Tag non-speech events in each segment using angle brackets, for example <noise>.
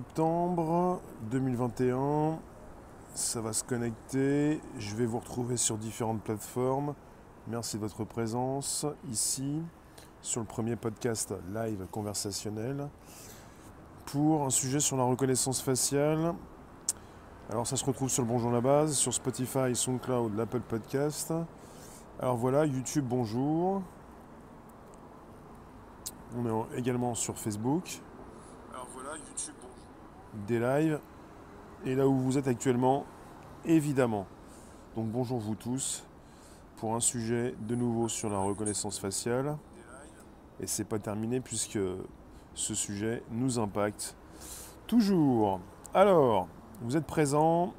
Septembre 2021, ça va se connecter. Je vais vous retrouver sur différentes plateformes. Merci de votre présence ici sur le premier podcast live conversationnel pour un sujet sur la reconnaissance faciale. Alors ça se retrouve sur le Bonjour la base, sur Spotify, SoundCloud, l'Apple Podcast. Alors voilà, YouTube, bonjour. On est également sur Facebook. Alors voilà, YouTube. Des lives. Et là où vous êtes actuellement, évidemment. Donc bonjour vous tous pour un sujet de nouveau sur la reconnaissance faciale. Et c'est pas terminé puisque ce sujet nous impacte toujours. Alors, vous êtes présents,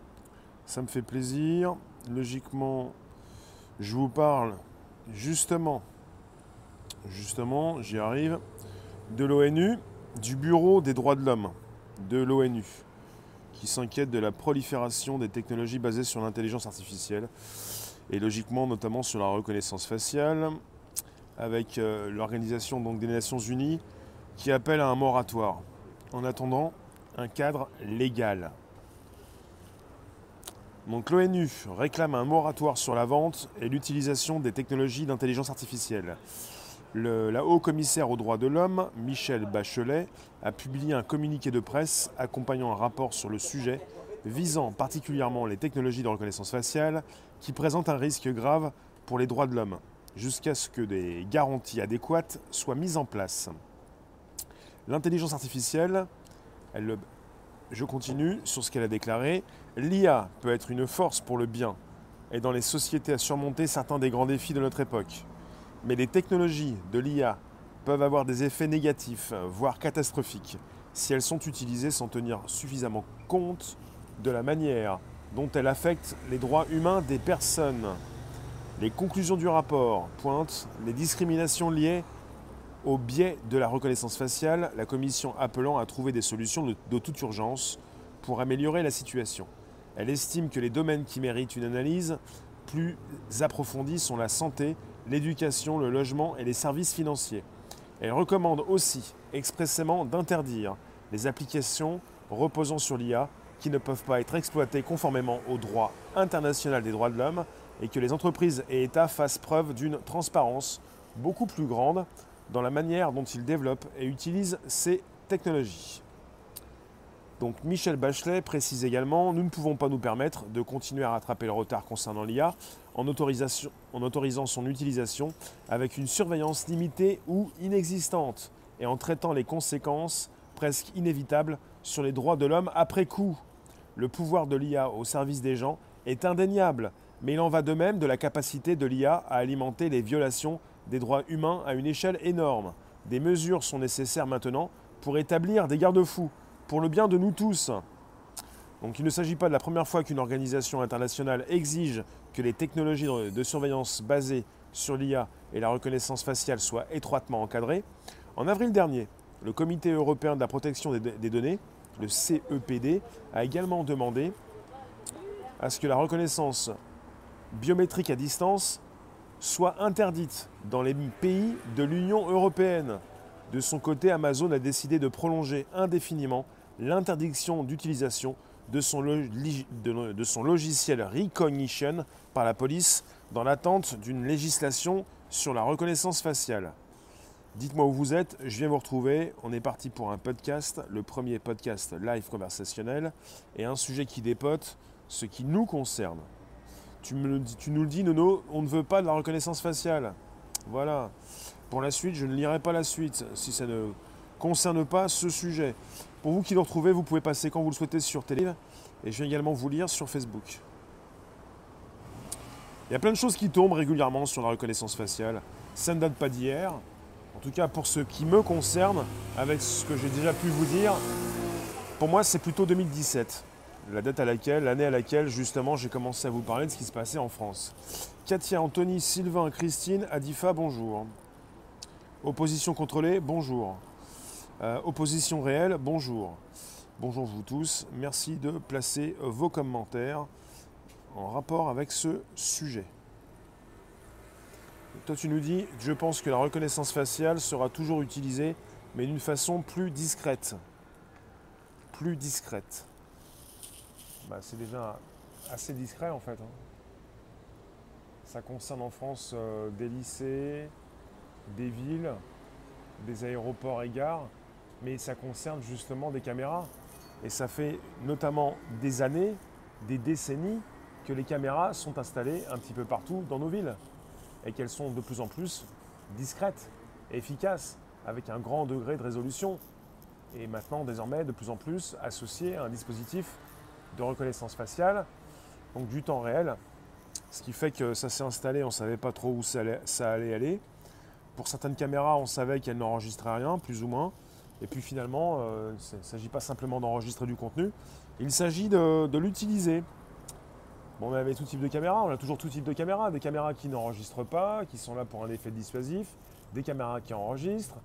ça me fait plaisir. Logiquement, je vous parle justement, justement, j'y arrive, de l'ONU, du Bureau des droits de l'homme de l'ONU, qui s'inquiète de la prolifération des technologies basées sur l'intelligence artificielle, et logiquement notamment sur la reconnaissance faciale, avec euh, l'organisation des Nations Unies qui appelle à un moratoire, en attendant un cadre légal. Donc l'ONU réclame un moratoire sur la vente et l'utilisation des technologies d'intelligence artificielle. La haut-commissaire aux droits de l'homme, Michel Bachelet, a publié un communiqué de presse accompagnant un rapport sur le sujet visant particulièrement les technologies de reconnaissance faciale qui présentent un risque grave pour les droits de l'homme, jusqu'à ce que des garanties adéquates soient mises en place. L'intelligence artificielle, elle, je continue sur ce qu'elle a déclaré, l'IA peut être une force pour le bien et dans les sociétés à surmonter certains des grands défis de notre époque. Mais les technologies de l'IA peuvent avoir des effets négatifs, voire catastrophiques, si elles sont utilisées sans tenir suffisamment compte de la manière dont elles affectent les droits humains des personnes. Les conclusions du rapport pointent les discriminations liées au biais de la reconnaissance faciale, la Commission appelant à trouver des solutions de, toute urgence pour améliorer la situation. Elle estime que les domaines qui méritent une analyse plus approfondie sont la santé, l'éducation, le logement et les services financiers. Elle recommande aussi expressément d'interdire les applications reposant sur l'IA qui ne peuvent pas être exploitées conformément au droit international des droits de l'homme et que les entreprises et États fassent preuve d'une transparence beaucoup plus grande dans la manière dont ils développent et utilisent ces technologies. Donc Michel Bachelet précise également, nous ne pouvons pas nous permettre de continuer à rattraper le retard concernant l'IA en, en, autorisant son utilisation avec une surveillance limitée ou inexistante et en traitant les conséquences presque inévitables sur les droits de l'homme après coup. Le pouvoir de l'IA au service des gens est indéniable, mais il en va de même de la capacité de l'IA à alimenter les violations des droits humains à une échelle énorme. Des mesures sont nécessaires maintenant pour établir des garde-fous, pour le bien de nous tous. Donc il ne s'agit pas de la première fois qu'une organisation internationale exige que les technologies de surveillance basées sur l'IA et la reconnaissance faciale soient étroitement encadrées. En avril dernier, le Comité européen de la protection des données, le CEPD, a également demandé à ce que la reconnaissance biométrique à distance soit interdite dans les pays de l'Union européenne. De son côté, Amazon a décidé de prolonger indéfiniment l'interdiction d'utilisation de, son logiciel Recognition par la police dans l'attente d'une législation sur la reconnaissance faciale. Dites-moi où vous êtes, je viens vous retrouver. On est parti pour un podcast, le premier podcast live conversationnel, et un sujet qui dépote ce qui nous concerne. Tu, tu nous le dis, Nono, on ne veut pas de la reconnaissance faciale. Voilà. Pour la suite, je ne lirai pas la suite si ça ne concerne pas ce sujet. Pour vous qui le retrouvez, vous pouvez passer quand vous le souhaitez sur Télé et je viens également vous lire sur Facebook. Il y a plein de choses qui tombent régulièrement sur la reconnaissance faciale. Ça ne date pas d'hier. En tout cas, pour ce qui me concerne, avec ce que j'ai déjà pu vous dire, pour moi, c'est plutôt 2017 la date à laquelle, l'année à laquelle justement j'ai commencé à vous parler de ce qui se passait en France. Katia, Anthony, Sylvain, Christine, Adifa, bonjour. Opposition contrôlée, bonjour. Euh, opposition réelle, bonjour. Bonjour vous tous, merci de placer vos commentaires en rapport avec ce sujet. Toi tu nous dis, je pense que la reconnaissance faciale sera toujours utilisée, mais d'une façon plus discrète plus discrète. Bah, c'est déjà assez discret en fait. hein. Ça concerne en France euh, des lycées, des villes, des aéroports et gares, mais ça concerne justement des caméras. Et ça fait notamment des années, des décennies, que les caméras sont installées un petit peu partout dans nos villes et qu'elles sont de plus en plus discrètes efficaces, avec un grand degré de résolution. Et maintenant, désormais, de plus en plus associées à un dispositif de reconnaissance faciale, donc du temps réel, ce qui fait que ça s'est installé, on ne savait pas trop où ça allait aller. Pour certaines caméras, on savait qu'elles n'enregistraient rien, plus ou moins. Et puis finalement, euh, il ne s'agit pas simplement d'enregistrer du contenu, il s'agit de, l'utiliser. Bon, on avait tout type de caméras, on a toujours tout type de caméras. Des caméras qui n'enregistrent pas, qui sont là pour un effet dissuasif, des caméras qui enregistrent,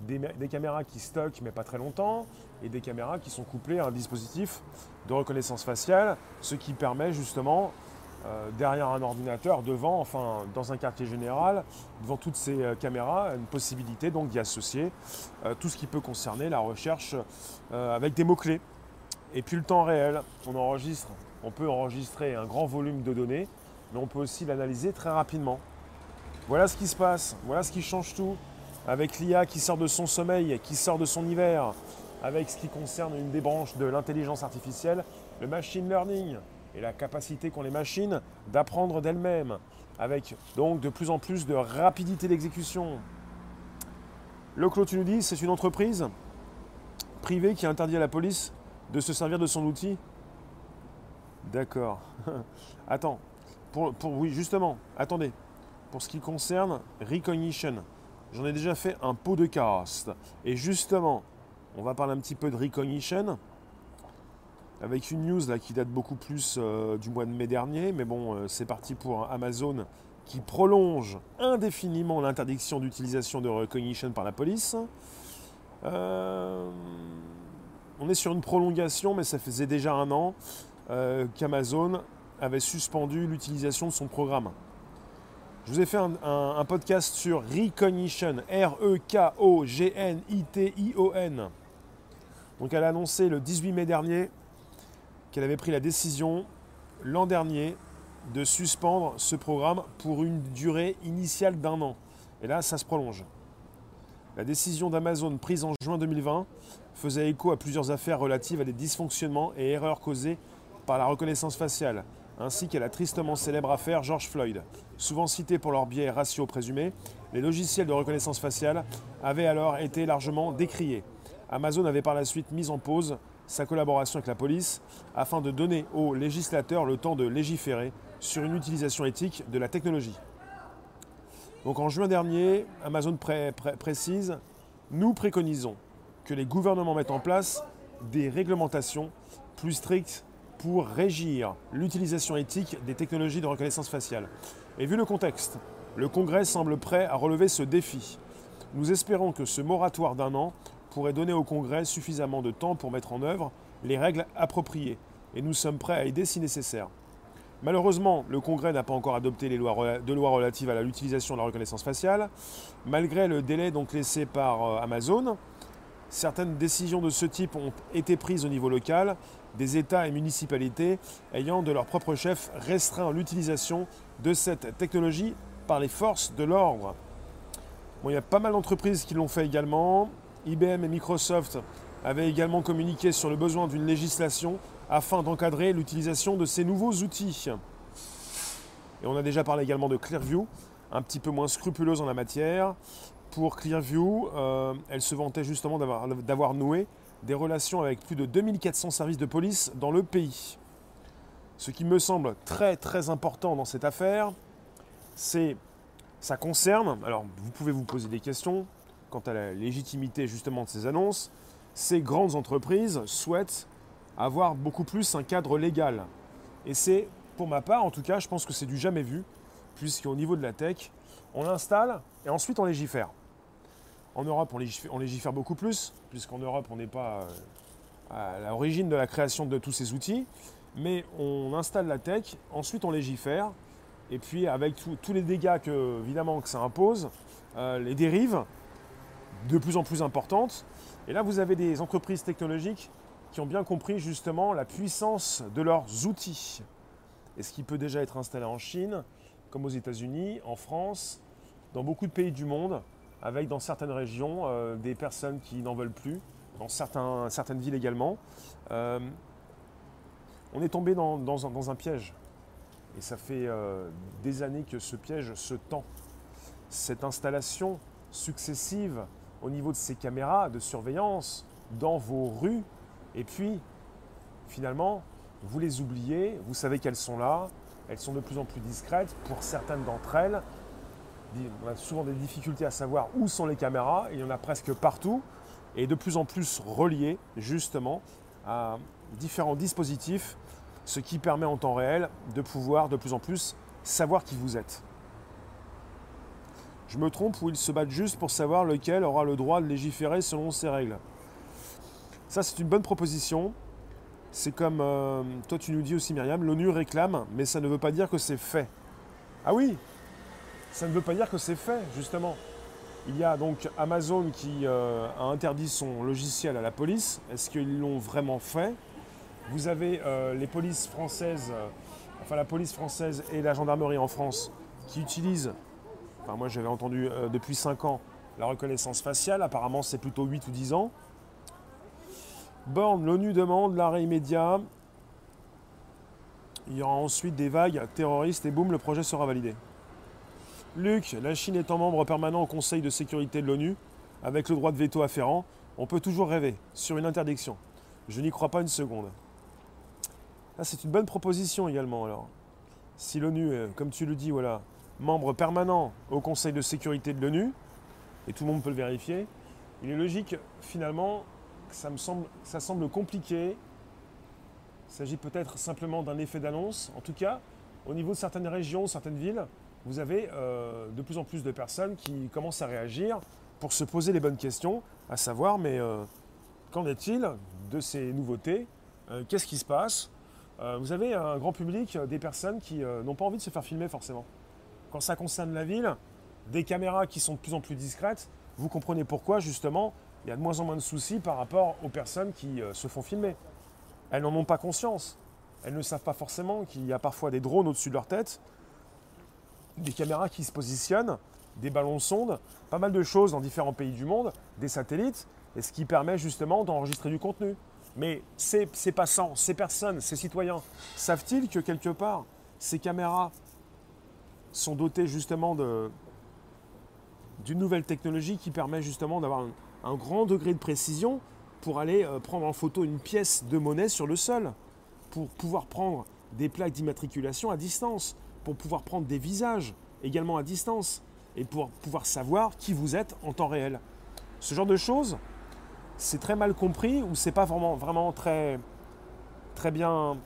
des caméras qui stockent mais pas très longtemps, et des caméras qui sont couplées à un dispositif de reconnaissance faciale, ce qui permet justement, euh, derrière un ordinateur, devant, enfin dans un quartier général, devant toutes ces euh, caméras, une possibilité donc d'y associer euh, tout ce qui peut concerner la recherche avec des mots-clés. Et puis le temps réel, on enregistre, on peut enregistrer un grand volume de données, mais on peut aussi l'analyser très rapidement. Voilà ce qui se passe, voilà ce qui change tout. Avec l'IA qui sort de son sommeil, qui sort de son hiver, avec ce qui concerne une des branches de l'intelligence artificielle, le machine learning et la capacité qu'ont les machines d'apprendre d'elles-mêmes, avec donc de plus en plus de rapidité d'exécution. Le Clos, tu nous dis, c'est une entreprise privée qui interdit à la police de se servir de son outil D'accord. <laughs> Attends, pour, pour- oui, justement, attendez. Pour ce qui concerne Recognition, j'en ai déjà fait un pot de cast. Et justement, on va parler un petit peu de Recognition. Avec une news qui date beaucoup plus euh, du mois de mai dernier, mais bon, euh, c'est parti pour Amazon qui prolonge indéfiniment l'interdiction d'utilisation de Recognition par la police. Euh, on est sur une prolongation, mais ça faisait déjà un an qu'Amazon avait suspendu l'utilisation de son programme. Je vous ai fait un podcast sur Recognition, R-E-K-O-G-N-I-T-I-O-N. Donc elle a annoncé le 18 mai dernier qu'elle avait pris la décision l'an dernier de suspendre ce programme pour une durée initiale d'un an. Et là, ça se prolonge. La décision d'Amazon prise en juin 2020 faisait écho à plusieurs affaires relatives à des dysfonctionnements et erreurs causées par la reconnaissance faciale, ainsi qu'à la tristement célèbre affaire George Floyd. Souvent cités pour leur biais raciaux présumés, les logiciels de reconnaissance faciale avaient alors été largement décriés. Amazon avait par la suite mis en pause sa collaboration avec la police afin de donner aux législateurs le temps de légiférer sur une utilisation éthique de la technologie. Donc en juin dernier, Amazon pré- pré- précise, nous préconisons que les gouvernements mettent en place des réglementations plus strictes pour régir l'utilisation éthique des technologies de reconnaissance faciale. Et vu le contexte, le Congrès semble prêt à relever ce défi. Nous espérons que ce moratoire d'un an pourrait donner au Congrès suffisamment de temps pour mettre en œuvre les règles appropriées, et nous sommes prêts à aider si nécessaire. Malheureusement, le Congrès n'a pas encore adopté les lois de lois relatives à l'utilisation de la reconnaissance faciale, malgré le délai donc laissé par euh, Amazon. Certaines décisions de ce type ont été prises au niveau local, des États et municipalités ayant de leur propre chef restreint l'utilisation de cette technologie par les forces de l'ordre. Il y a pas mal d'entreprises qui l'ont fait également. IBM et Microsoft avaient également communiqué sur le besoin d'une législation afin d'encadrer l'utilisation de ces nouveaux outils. Et on a déjà parlé également de Clearview, un petit peu moins scrupuleuse en la matière. Pour Clearview, euh, elle se vantait justement d'avoir- noué des relations avec plus de 2400 services de police dans le pays. Ce qui me semble très très important dans cette affaire, c'est ça concerne, alors vous pouvez vous poser des questions quant à la légitimité justement de ces annonces, ces grandes entreprises souhaitent avoir beaucoup plus un cadre légal. Et c'est, pour ma part en tout cas, je pense que c'est du jamais vu, puisqu'au niveau de la tech, on l'installe et ensuite on légifère. En Europe, on légifère, beaucoup plus, puisqu'en Europe, on n'est pas euh, à l'origine de la création de tous ces outils, mais on installe la tech, ensuite on légifère, et puis avec tous les dégâts que, évidemment, que ça impose, euh, les dérives de plus en plus importantes. Et là, vous avez des entreprises technologiques qui ont bien compris justement la puissance de leurs outils. Et ce qui peut déjà être installé en Chine, comme aux États-Unis, en France, dans beaucoup de pays du monde, avec dans certaines régions euh, des personnes qui n'en veulent plus, dans certaines villes également. Euh, on est tombé dans, un, piège. Et ça fait euh, des années que ce piège se tend. Cette installation successive au niveau de ces caméras de surveillance dans vos rues, et puis finalement, vous les oubliez, vous savez qu'elles sont là, elles sont de plus en plus discrètes. Pour certaines d'entre elles, on a souvent des difficultés à savoir où sont les caméras, il y en a presque partout, et de plus en plus reliées justement à différents dispositifs, ce qui permet en temps réel de pouvoir de plus en plus savoir qui vous êtes. Me trompe ou ils se battent juste pour savoir lequel aura le droit de légiférer selon ses règles. Ça, c'est une bonne proposition. C'est comme, euh, toi tu nous dis aussi Myriam, l'ONU réclame, mais ça ne veut pas dire que c'est fait. Ah oui, ça ne veut pas dire que c'est fait, justement. Il y a donc Amazon qui euh, a interdit son logiciel à la police. Est-ce qu'ils l'ont vraiment fait? Vous avez euh, les polices françaises, enfin la police française et la gendarmerie en France qui utilisent, moi j'avais entendu depuis 5 ans, la reconnaissance faciale. Apparemment c'est plutôt 8 ou 10 ans. Borne, l'ONU demande l'arrêt immédiat. Il y aura ensuite des vagues terroristes et boum, le projet sera validé. Luc, la Chine étant membre permanent au Conseil de sécurité de l'ONU, avec le droit de veto afférent, on peut toujours rêver sur une interdiction. Je n'y crois pas une seconde. Ah, c'est une bonne proposition également alors. Si l'ONU, comme tu le dis, voilà, membre permanent au Conseil de sécurité de l'ONU, et tout le monde peut le vérifier, il est logique finalement ça me semble, ça semble compliqué. Il s'agit peut-être simplement d'un effet d'annonce. En tout cas, au niveau de certaines régions, certaines villes, vous avez euh, de plus en plus de personnes qui commencent à réagir pour se poser les bonnes questions, à savoir, mais euh, qu'en est-il de ces nouveautés? Euh, Qu'est-ce qui se passe? Vous avez un grand public, des personnes qui n'ont pas envie de se faire filmer forcément. Quand ça concerne la ville, des caméras qui sont de plus en plus discrètes, vous comprenez pourquoi justement il y a de moins en moins de soucis par rapport aux personnes qui euh, se font filmer. Elles n'en ont pas conscience. Elles ne savent pas forcément qu'il y a parfois des drones au-dessus de leur tête, des caméras qui se positionnent, des ballons sondes, pas mal de choses dans différents pays du monde, des satellites, et ce qui permet justement d'enregistrer du contenu. Mais ces, ces passants, ces personnes, ces citoyens, savent-ils que quelque part, ces caméras sont dotées justement d'une nouvelle technologie qui permet justement d'avoir un grand degré de précision pour aller euh, prendre en photo une pièce de monnaie sur le sol, pour pouvoir prendre des plaques d'immatriculation à distance, pour pouvoir prendre des visages également à distance, et pour pouvoir savoir qui vous êtes en temps réel. Ce genre de choses, c'est très mal compris ou c'est pas vraiment, très bien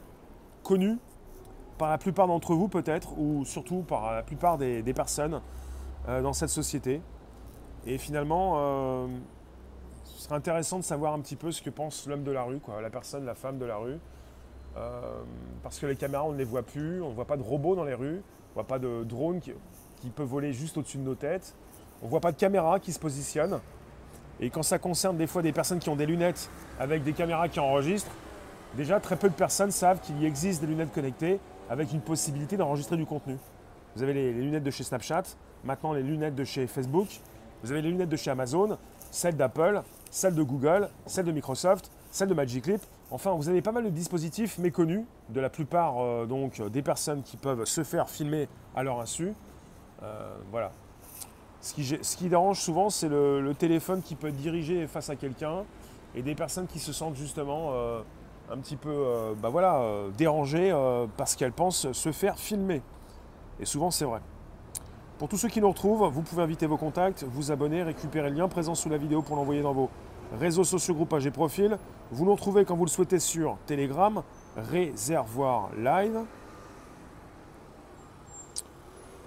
connu par la plupart d'entre vous peut-être, ou surtout par la plupart des, personnes euh, dans cette société. Et finalement, euh, ce serait intéressant de savoir un petit peu ce que pense l'homme de la rue, quoi, la personne, la femme de la rue. Euh, parce que les caméras, on ne les voit plus, on ne voit pas de robots dans les rues, on ne voit pas de drones qui, qui peut voler juste au-dessus de nos têtes, on ne voit pas de caméras qui se positionnent. Et quand ça concerne des fois des personnes qui ont des lunettes avec des caméras qui enregistrent, déjà très peu de personnes savent qu'il existe des lunettes connectées avec une possibilité d'enregistrer du contenu. Vous avez les, lunettes de chez Snapchat, maintenant les lunettes de chez Facebook, vous avez les lunettes de chez Amazon, celles d'Apple, celle de Google, celle de Microsoft, celle de Magic Leap. Enfin, vous avez pas mal de dispositifs méconnus de la plupart euh, donc, des personnes qui peuvent se faire filmer à leur insu. Euh, voilà. Ce qui, dérange souvent, c'est le, téléphone qui peut être dirigé face à quelqu'un et des personnes qui se sentent justement euh, un petit peu bah voilà, dérangées parce qu'elles pensent se faire filmer. Et souvent, c'est vrai. Pour tous ceux qui nous retrouvent, vous pouvez inviter vos contacts, vous abonner, récupérer le lien présent sous la vidéo pour l'envoyer dans vos réseaux sociaux, groupages et profils. Vous nous retrouvez quand vous le souhaitez sur Telegram, Réservoir Live.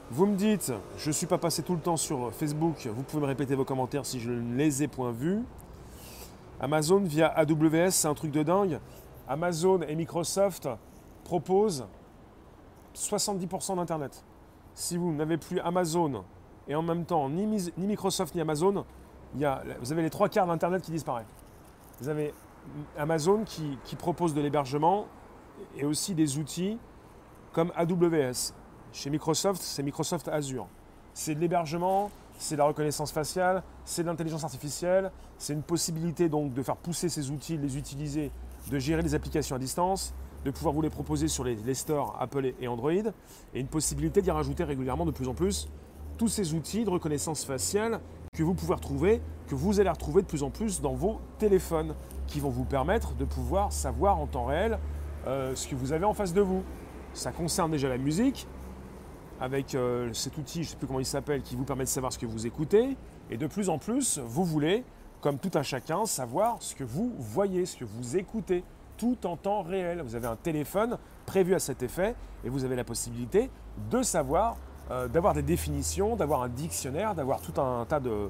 Vous me dites, je ne suis pas passé tout le temps sur Facebook, vous pouvez me répéter vos commentaires si je ne les ai point vus. Amazon via AWS, c'est un truc de dingue. Amazon et Microsoft proposent 70% d'Internet si vous n'avez plus Amazon et en même temps ni, Microsoft ni Amazon, vous avez les trois quarts d'Internet qui disparaît. Vous avez Amazon qui, qui propose de l'hébergement et aussi des outils comme AWS. Chez Microsoft, c'est Microsoft Azure. C'est de l'hébergement, c'est de la reconnaissance faciale, c'est de l'intelligence artificielle, c'est une possibilité donc de faire pousser ces outils, de les utiliser, de gérer les applications à distance, de pouvoir vous les proposer sur les, stores Apple et Android, et une possibilité d'y rajouter régulièrement de plus en plus tous ces outils de reconnaissance faciale que vous pouvez retrouver, que vous allez retrouver de plus en plus dans vos téléphones, qui vont vous permettre de pouvoir savoir en temps réel euh, ce que vous avez en face de vous. Ça concerne déjà la musique, avec euh, cet outil, je ne sais plus comment il s'appelle, qui vous permet de savoir ce que vous écoutez. Et de plus en plus, vous voulez, comme tout un chacun, savoir ce que vous voyez, ce que vous écoutez, tout en temps réel. Vous avez un téléphone prévu à cet effet et vous avez la possibilité de savoir, euh, d'avoir des définitions, d'avoir un dictionnaire, d'avoir tout un tas de,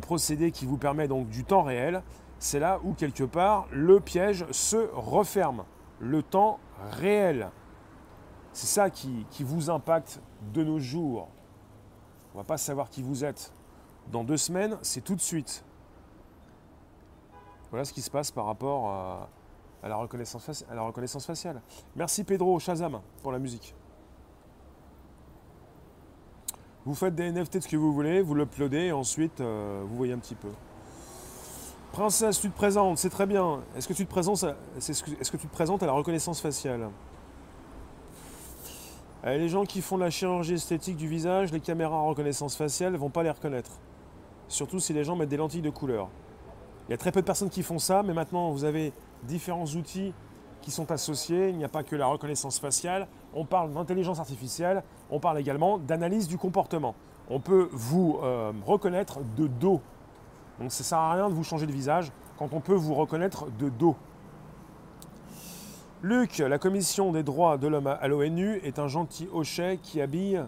procédés qui vous permet donc du temps réel. C'est là où quelque part le piège se referme. Le temps réel. C'est ça qui, vous impacte de nos jours. On ne va pas savoir qui vous êtes. Dans deux semaines, c'est tout de suite. Voilà ce qui se passe par rapport à, la, reconnaissance, à la, reconnaissance, faciale. Merci Pedro Shazam pour la musique. Vous faites des NFT de ce que vous voulez, vous l'uploadez et ensuite euh, vous voyez un petit peu. Princesse, tu te présentes, c'est très bien. Est-ce que tu te présentes à la reconnaissance faciale? Euh, les gens qui font la chirurgie esthétique du visage, les caméras en reconnaissance faciale ne vont pas les reconnaître. Surtout si les gens mettent des lentilles de couleur. Il y a très peu de personnes qui font ça, mais maintenant vous avez différents outils qui sont associés. Il n'y a pas que la reconnaissance faciale. On parle d'intelligence artificielle. On parle également d'analyse du comportement. On peut vous euh, reconnaître de dos. Donc ça ne sert à rien de vous changer de visage quand on peut vous reconnaître de dos. Luc, la commission des droits de l'homme à l'ONU est un gentil hochet qui habille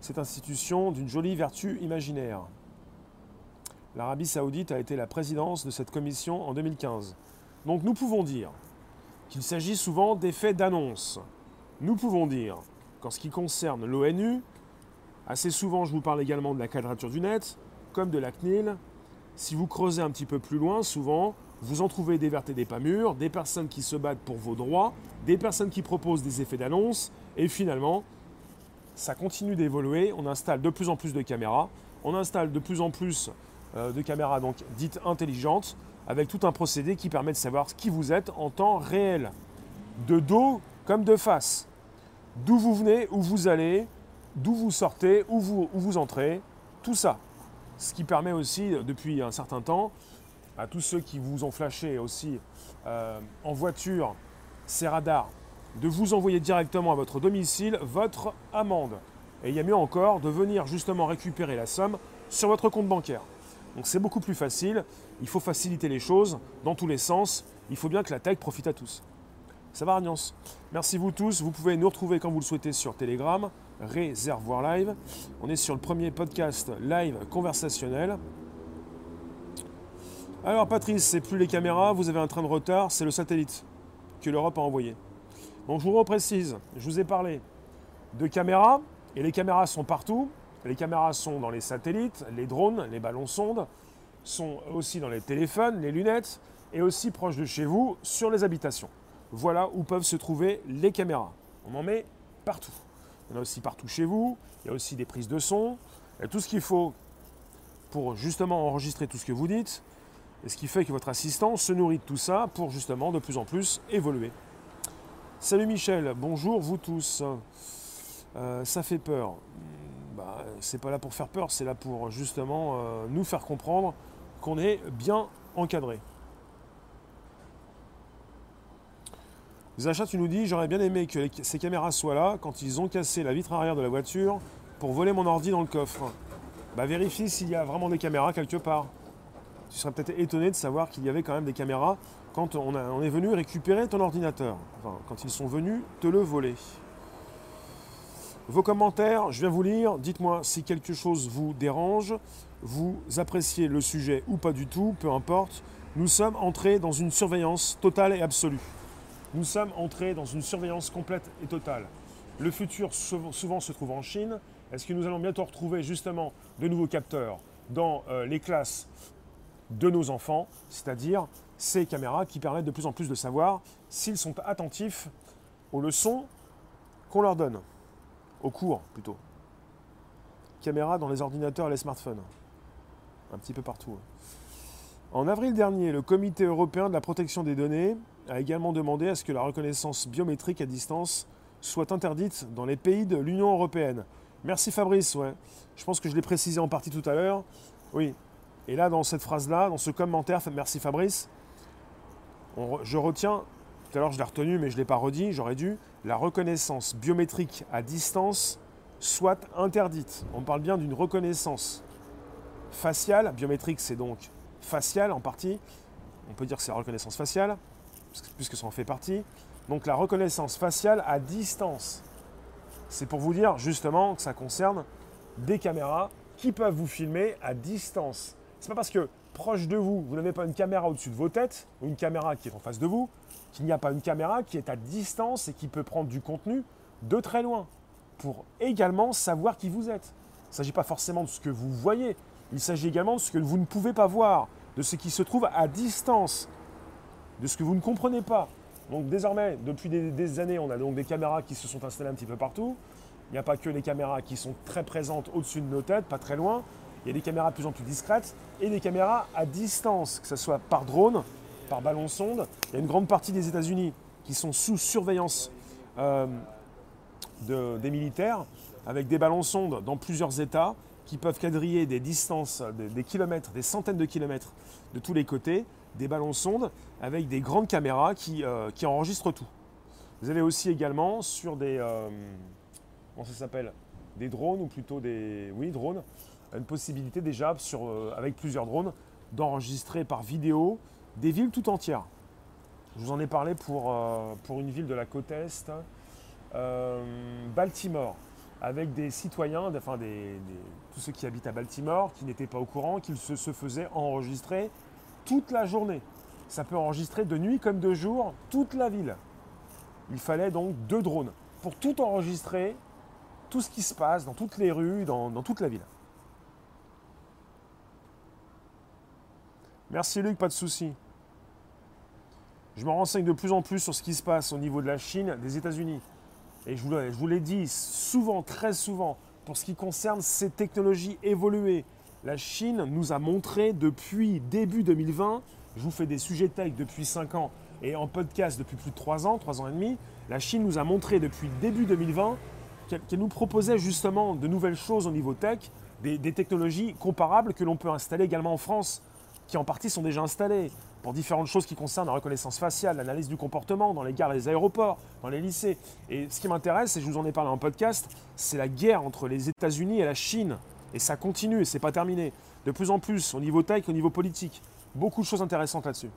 cette institution d'une jolie vertu imaginaire. L'Arabie saoudite a été la présidence de cette commission en 2015. Donc nous pouvons dire qu'il s'agit souvent d'effets d'annonce. Nous pouvons dire qu'en ce qui concerne l'ONU, assez souvent je vous parle également de la quadrature du net, comme de la CNIL. Si vous creusez un petit peu plus loin, souvent, vous en trouvez des vertes et des pas mûres, des personnes qui se battent pour vos droits, des personnes qui proposent des effets d'annonce, et finalement, ça continue d'évoluer. On installe de plus en plus de caméras, on installe de plus en plus de caméras donc dites intelligentes, avec tout un procédé qui permet de savoir qui vous êtes en temps réel, de dos comme de face, d'où vous venez, où vous allez, d'où vous sortez, où vous, où vous entrez, tout ça. Ce qui permet aussi, depuis un certain temps, à tous ceux qui vous ont flashé aussi euh, en voiture, ces radars, de vous envoyer directement à votre domicile votre amende. Et il y a mieux encore de venir justement récupérer la somme sur votre compte bancaire. Donc c'est beaucoup plus facile, il faut faciliter les choses dans tous les sens, il faut bien que la tech profite à tous. Ça va Agnès? Merci vous tous, vous pouvez nous retrouver quand vous le souhaitez sur Telegram, Réservoir Live. On est sur le premier podcast live conversationnel. Alors Patrice, c'est plus les caméras, vous avez un train de retard, c'est le satellite que l'Europe a envoyé. Donc je vous reprécise, je vous ai parlé de caméras, et les caméras sont partout. Les caméras sont dans les satellites, les drones, les ballons sondes, sont aussi dans les téléphones, les lunettes, et aussi proches de chez vous, sur les habitations. Voilà où peuvent se trouver les caméras. On en met partout. Il y en a aussi partout chez vous, il y a aussi des prises de son, il y a tout ce qu'il faut pour justement enregistrer tout ce que vous dites, et ce qui fait que votre assistant se nourrit de tout ça pour justement de plus en plus évoluer. Salut Michel, bonjour vous tous. Euh, ça fait peur. Bah, c'est pas là pour faire peur, c'est là pour justement euh, nous faire comprendre qu'on est bien encadré. Zacha, tu nous dis j'aurais bien aimé que ces caméras soient là quand ils ont cassé la vitre arrière de la voiture pour voler mon ordi dans le coffre. Bah vérifie s'il y a vraiment des caméras quelque part tu serais peut-être étonné de savoir qu'il y avait quand même des caméras quand on, est venu récupérer ton ordinateur. Quand ils sont venus te le voler. Vos commentaires, je viens vous lire. Dites-moi si quelque chose vous dérange, vous appréciez le sujet ou pas du tout, peu importe. Nous sommes entrés dans une surveillance totale et absolue. Nous sommes entrés dans une surveillance complète et totale. Le futur souvent se trouve en Chine. Est-ce que nous allons bientôt retrouver justement de nouveaux capteurs dans euh, les classes de nos enfants, c'est-à-dire ces caméras qui permettent de plus en plus de savoir s'ils sont attentifs aux leçons qu'on leur donne, aux cours plutôt. Caméras dans les ordinateurs et les smartphones, un petit peu partout. En avril dernier, le Comité européen de la protection des données a également demandé à ce que la reconnaissance biométrique à distance soit interdite dans les pays de l'Union européenne. Merci Fabrice, ouais. Je pense que je l'ai précisé en partie tout à l'heure. Oui. Et là, dans cette phrase-là, dans ce commentaire, merci Fabrice, je retiens, tout à l'heure je l'ai retenu, mais je ne l'ai pas redit, j'aurais dû, la reconnaissance biométrique à distance soit interdite. On parle bien d'une reconnaissance faciale, biométrique c'est donc facial en partie, on peut dire que c'est la reconnaissance faciale, puisque ça en fait partie. Donc la reconnaissance faciale à distance. C'est pour vous dire justement que ça concerne des caméras qui peuvent vous filmer à distance. C'est pas parce que proche de vous, vous n'avez pas une caméra au-dessus de vos têtes ou une caméra qui est en face de vous, qu'il n'y a pas une caméra qui est à distance et qui peut prendre du contenu de très loin pour également savoir qui vous êtes. Il ne s'agit pas forcément de ce que vous voyez, il s'agit également de ce que vous ne pouvez pas voir, de ce qui se trouve à distance, de ce que vous ne comprenez pas. Donc désormais, depuis des, années, on a donc des caméras qui se sont installées un petit peu partout. Il n'y a pas que les caméras qui sont très présentes au-dessus de nos têtes, pas très loin. Il y a des caméras de plus en plus discrètes et des caméras à distance, que ce soit par drone, par ballon sonde. Il y a une grande partie des États-Unis qui sont sous surveillance euh, des militaires, avec des ballons sondes dans plusieurs États qui peuvent quadriller des distances, des, kilomètres, des centaines de kilomètres de tous les côtés, des ballons sondes avec des grandes caméras qui, euh, qui enregistrent tout. Vous avez aussi également sur des, euh, comment ça s'appelle, des drones ou plutôt des, oui, drones, une possibilité déjà sur, avec plusieurs drones d'enregistrer par vidéo des villes tout entières. Je vous en ai parlé pour, pour une ville de la côte Est, Baltimore avec des citoyens, enfin des, tous ceux qui habitent à Baltimore, qui n'étaient pas au courant qu'ils se, se faisaient enregistrer toute la journée. Ça peut enregistrer de nuit comme de jour toute la ville. Il fallait donc deux drones pour tout enregistrer, tout ce qui se passe dans toutes les rues, dans, dans toute la ville. Merci Luc, pas de souci. Je me renseigne de plus en plus sur ce qui se passe au niveau de la Chine, des États-Unis. Et je vous, l'ai dit souvent, très souvent, pour ce qui concerne ces technologies évoluées, la Chine nous a montré depuis début 2020, je vous fais des sujets tech depuis 5 ans et en podcast depuis plus de 3 ans, 3 ans et demi, la Chine nous a montré depuis début 2020 qu'elle nous proposait justement de nouvelles choses au niveau tech, des, des technologies comparables que l'on peut installer également en France, qui en partie sont déjà installées pour différentes choses qui concernent la reconnaissance faciale, l'analyse du comportement dans les gares, les aéroports, dans les lycées. Et ce qui m'intéresse, et je vous en ai parlé en podcast, c'est la guerre entre les États-Unis et la Chine. Et ça continue, et c'est pas terminé. De plus en plus, au niveau tech, au niveau politique. Beaucoup de choses intéressantes là-dessus.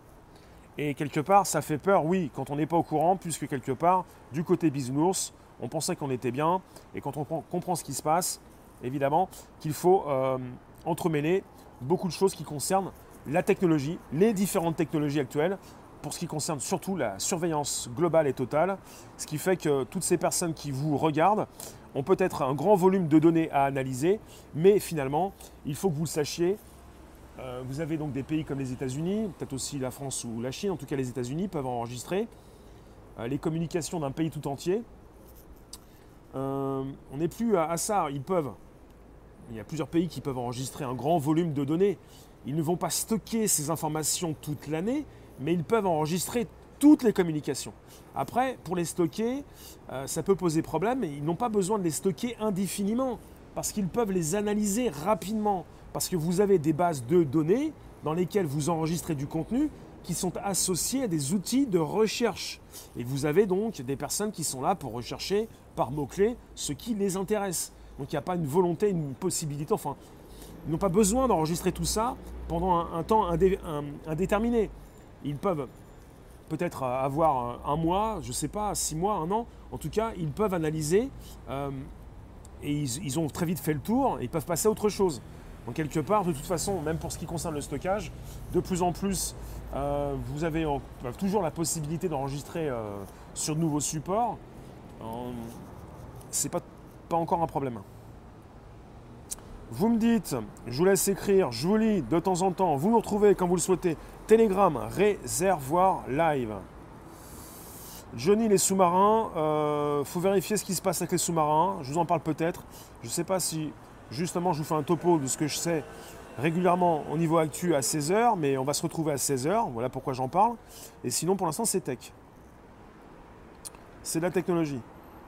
Et quelque part, ça fait peur, oui, quand on n'est pas au courant, puisque quelque part, du côté bisounours, on pensait qu'on était bien, et quand on comprend ce qui se passe, évidemment, qu'il faut euh, entremêler beaucoup de choses qui concernent la technologie, les différentes technologies actuelles, pour ce qui concerne surtout la surveillance globale et totale, ce qui fait que toutes ces personnes qui vous regardent ont peut-être un grand volume de données à analyser, mais finalement, il faut que vous le sachiez, euh, vous avez donc des pays comme les États-Unis, peut-être aussi la France ou la Chine, en tout cas les États-Unis peuvent enregistrer euh, les communications d'un pays tout entier. Euh, on n'est plus à, ça, ils peuvent. Il y a plusieurs pays qui peuvent enregistrer un grand volume de données. Ils ne vont pas stocker ces informations toute l'année, mais ils peuvent enregistrer toutes les communications. Après, pour les stocker, euh, ça peut poser problème, mais ils n'ont pas besoin de les stocker indéfiniment, parce qu'ils peuvent les analyser rapidement, parce que vous avez des bases de données dans lesquelles vous enregistrez du contenu qui sont associés à des outils de recherche. Et vous avez donc des personnes qui sont là pour rechercher par mots-clés ce qui les intéresse. Donc il n'y a pas une volonté, une possibilité, enfin ils n'ont pas besoin d'enregistrer tout ça pendant un, temps indéterminé. Ils peuvent peut-être avoir un, mois, je ne sais pas, six mois, un an. En tout cas, ils peuvent analyser euh, et ils, ont très vite fait le tour et ils peuvent passer à autre chose. Donc quelque part, de toute façon, même pour ce qui concerne le stockage, de plus en plus, euh, vous avez toujours la possibilité d'enregistrer euh, sur de nouveaux supports. Ce n'est pas, pas encore un problème. Vous me dites, je vous laisse écrire, je vous lis de temps en temps. Vous nous retrouvez quand vous le souhaitez. Telegram, réservoir live. Johnny, les sous-marins, euh, faut vérifier ce qui se passe avec les sous-marins. Je vous en parle peut-être. Je ne sais pas si justement je vous fais un topo de ce que je sais régulièrement au niveau actu à 16h, mais on va se retrouver à 16h. Voilà pourquoi j'en parle. Et sinon, pour l'instant, c'est tech. C'est de la technologie.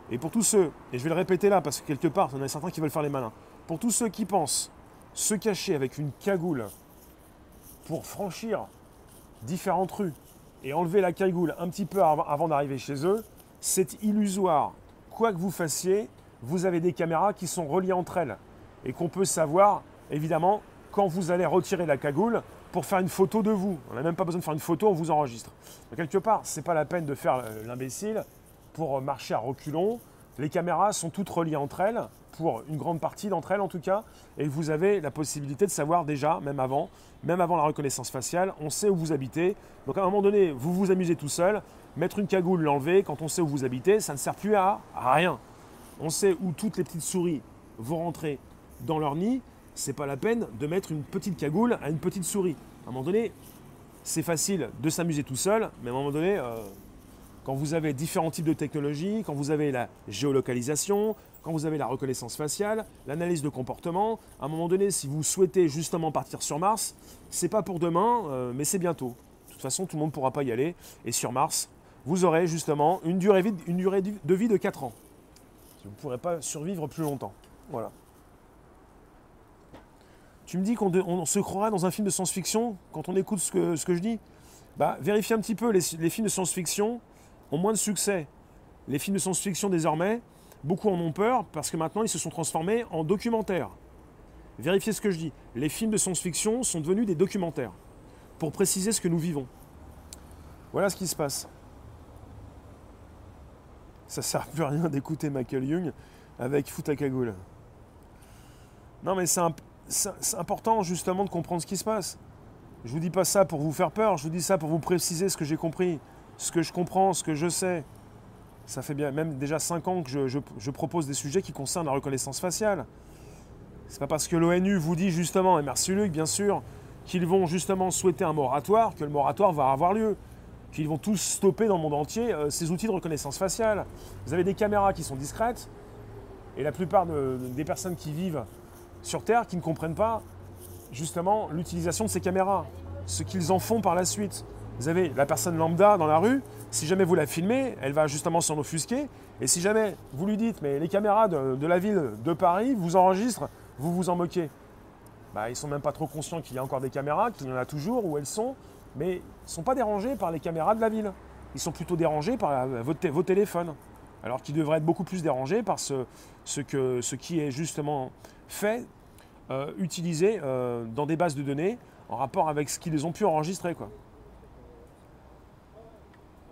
Et pour tous ceux, et je vais le répéter là parce que quelque part, il y en a certains qui veulent faire les malins. Pour tous ceux qui pensent se cacher avec une cagoule pour franchir différentes rues et enlever la cagoule un petit peu avant d'arriver chez eux, c'est illusoire. Quoi que vous fassiez, vous avez des caméras qui sont reliées entre elles et qu'on peut savoir, évidemment, quand vous allez retirer la cagoule pour faire une photo de vous. On n'a même pas besoin de faire une photo, on vous enregistre. quelque part, ce n'est pas la peine de faire euh, l'imbécile pour marcher à reculons. Les caméras sont toutes reliées entre elles, pour une grande partie d'entre elles en tout cas, et vous avez la possibilité de savoir déjà, même avant, même avant la reconnaissance faciale, on sait où vous habitez. Donc à un moment donné, vous vous amusez tout seul, mettre une cagoule, l'enlever, quand on sait où vous habitez, ça ne sert plus à, rien. On sait où toutes les petites souris vont rentrer dans leur nid, c'est pas la peine de mettre une petite cagoule à une petite souris. À un moment donné, c'est facile de s'amuser tout seul, mais à un moment donné, euh, quand vous avez différents types de technologies, quand vous avez la géolocalisation, quand vous avez la reconnaissance faciale, l'analyse de comportement, à un moment donné, si vous souhaitez justement partir sur Mars, c'est pas pour demain, euh, mais c'est bientôt. De toute façon, tout le monde ne pourra pas y aller. Et sur Mars, vous aurez justement une durée, durée de vie de 4 ans. Vous ne pourrez pas survivre plus longtemps. Voilà. Tu me dis qu'on se croira dans un film de science-fiction quand on écoute ce que, ce que je dis? Bah, Vérifiez un petit peu les films de science-fiction ont moins de succès. Les films de science-fiction désormais, beaucoup en ont peur parce que maintenant ils se sont transformés en documentaires. Vérifiez ce que je dis. Les films de science-fiction sont devenus des documentaires pour préciser ce que nous vivons. Voilà ce qui se passe. Ça sert plus à rien d'écouter Michael Young avec Futakagoul. Non mais c'est important justement de comprendre ce qui se passe. Je vous dis pas ça pour vous faire peur, je vous dis ça pour vous préciser ce que j'ai compris ce que je comprends, ce que je sais. Ça fait bien, même déjà 5 ans que je, propose des sujets qui concernent la reconnaissance faciale. C'est pas parce que l'ONU vous dit justement, et merci Luc bien sûr, qu'ils vont justement souhaiter un moratoire que le moratoire va avoir lieu. Qu'ils vont tous stopper dans le monde entier euh, ces outils de reconnaissance faciale. Vous avez des caméras qui sont discrètes, et la plupart des personnes qui vivent sur Terre qui ne comprennent pas justement l'utilisation de ces caméras, ce qu'ils en font par la suite. Vous avez la personne lambda dans la rue, si jamais vous la filmez, elle va justement s'en offusquer. Et si jamais vous lui dites, mais les caméras de, la ville de Paris vous enregistrent, vous vous en moquez. Bah, ils ne sont même pas trop conscients qu'il y a encore des caméras, qu'il y en a toujours, où elles sont, mais ils ne sont pas dérangés par les caméras de la ville. Ils sont plutôt dérangés par vos, téléphones. Alors qu'ils devraient être beaucoup plus dérangés par ce, qui est justement fait, euh, utilisé euh, dans des bases de données en rapport avec ce qu'ils ont pu enregistrer.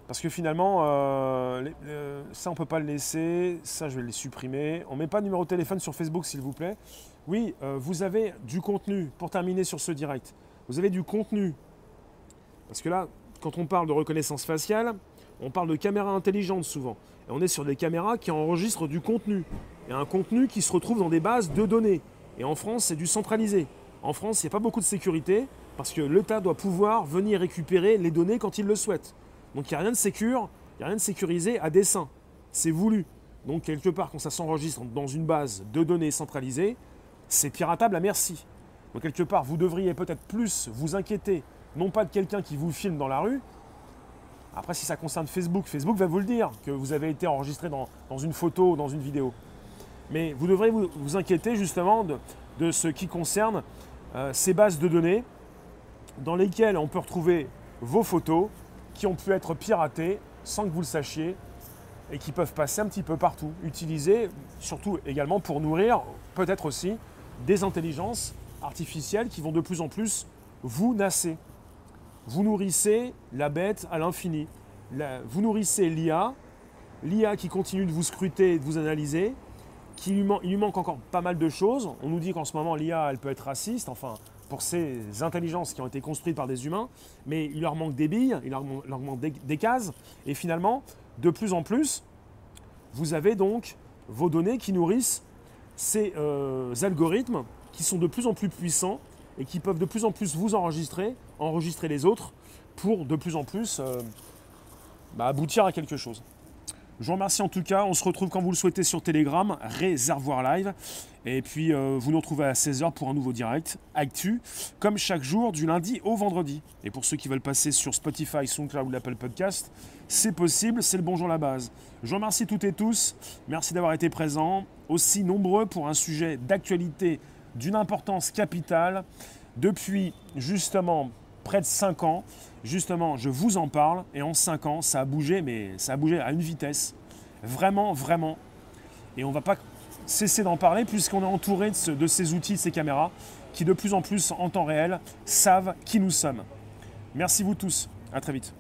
Parce que finalement, euh, ça on ne peut pas le laisser, ça je vais le supprimer. On ne met pas de numéro de téléphone sur Facebook s'il vous plaît. Oui, euh, vous avez du contenu, pour terminer sur ce direct, vous avez du contenu. Parce que là, quand on parle de reconnaissance faciale, on parle de caméras intelligentes souvent. Et on est sur des caméras qui enregistrent du contenu. Et un contenu qui se retrouve dans des bases de données. Et en France, c'est du centralisé. En France, il n'y a pas beaucoup de sécurité parce que l'État doit pouvoir venir récupérer les données quand il le souhaite. Donc il n'y a rien de sécure, il n'y a rien de sécurisé à dessein. C'est voulu. Donc quelque part, quand ça s'enregistre dans une base de données centralisée, c'est piratable à merci. Donc quelque part, vous devriez peut-être plus vous inquiéter, non pas de quelqu'un qui vous filme dans la rue. Après, si ça concerne Facebook, Facebook va vous le dire, que vous avez été enregistré dans, une photo dans une vidéo. Mais vous devrez vous, inquiéter justement de, ce qui concerne euh, ces bases de données dans lesquelles on peut retrouver vos photos, qui ont pu être piratés sans que vous le sachiez et qui peuvent passer un petit peu partout, utilisés surtout également pour nourrir peut-être aussi des intelligences artificielles qui vont de plus en plus vous nasser. Vous nourrissez la bête à l'infini. Vous nourrissez l'IA, l'IA qui continue de vous scruter et de vous analyser, qui lui, manque encore pas mal de choses. On nous dit qu'en ce moment l'IA elle peut être raciste, enfin pour ces intelligences qui ont été construites par des humains, mais il leur manque des billes, il leur, manque des, cases, et finalement, de plus en plus, vous avez donc vos données qui nourrissent ces euh, algorithmes qui sont de plus en plus puissants et qui peuvent de plus en plus vous enregistrer, enregistrer les autres, pour de plus en plus euh, bah, aboutir à quelque chose. Je vous remercie en tout cas. On se retrouve quand vous le souhaitez sur Telegram, Réservoir Live. Et puis euh, vous nous retrouvez à 16h pour un nouveau direct Actu, comme chaque jour du lundi au vendredi. Et pour ceux qui veulent passer sur Spotify, SoundCloud ou l'Apple Podcast, c'est possible, c'est le bonjour la base. Je vous remercie toutes et tous. Merci d'avoir été présents, aussi nombreux pour un sujet d'actualité d'une importance capitale. Depuis justement près de 5 ans, justement, je vous en parle, et en 5 ans, ça a bougé, mais ça a bougé à une vitesse. Vraiment, vraiment. Et on ne va pas cesser d'en parler puisqu'on est entouré de, ces outils, de ces caméras, qui de plus en plus, en temps réel, savent qui nous sommes. Merci vous tous. À très vite.